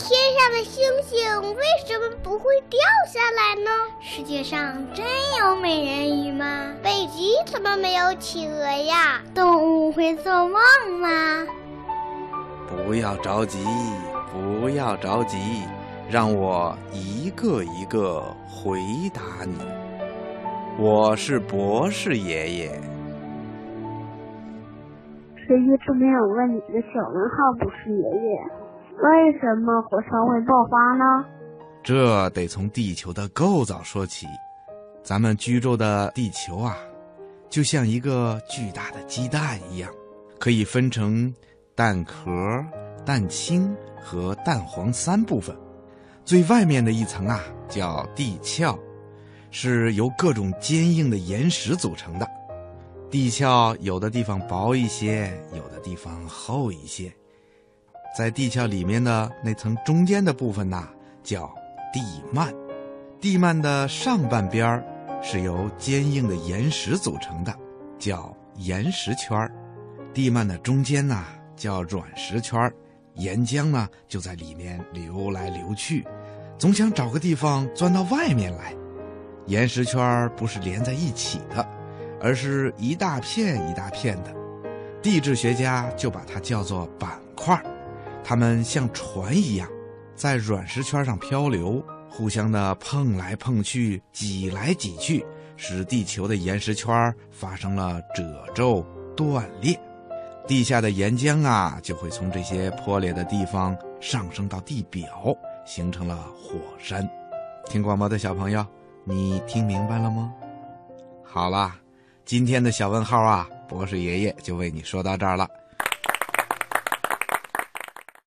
天上的星星为什么不会掉下来呢？世界上真有美人鱼吗？北极怎么没有企鹅呀？动物会做梦吗？不要着急，不要着急，让我一个一个回答你。我是博士爷爷。谁一直没有问你的小问号，博士爷爷？为什么火山会爆发呢？这得从地球的构造说起。咱们居住的地球啊，就像一个巨大的鸡蛋一样，可以分成蛋壳、蛋清和蛋黄三部分。最外面的一层啊，叫地壳，是由各种坚硬的岩石组成的。地壳有的地方薄一些，有的地方厚一些。在地壳里面的那层中间的部分呐，叫地幔。地幔的上半边儿是由坚硬的岩石组成的，叫岩石圈。地幔的中间呐，叫软石圈。岩浆呢就在里面流来流去，总想找个地方钻到外面来。岩石圈不是连在一起的，而是一大片一大片的。地质学家就把它叫做板块。它们像船一样，在软石圈上漂流，互相的碰来碰去，挤来挤去，使地球的岩石圈发生了褶皱断裂。地下的岩浆啊，就会从这些破裂的地方上升到地表，形成了火山。听广播的小朋友，你听明白了吗？好啦，今天的小问号啊，博士爷爷就为你说到这儿了。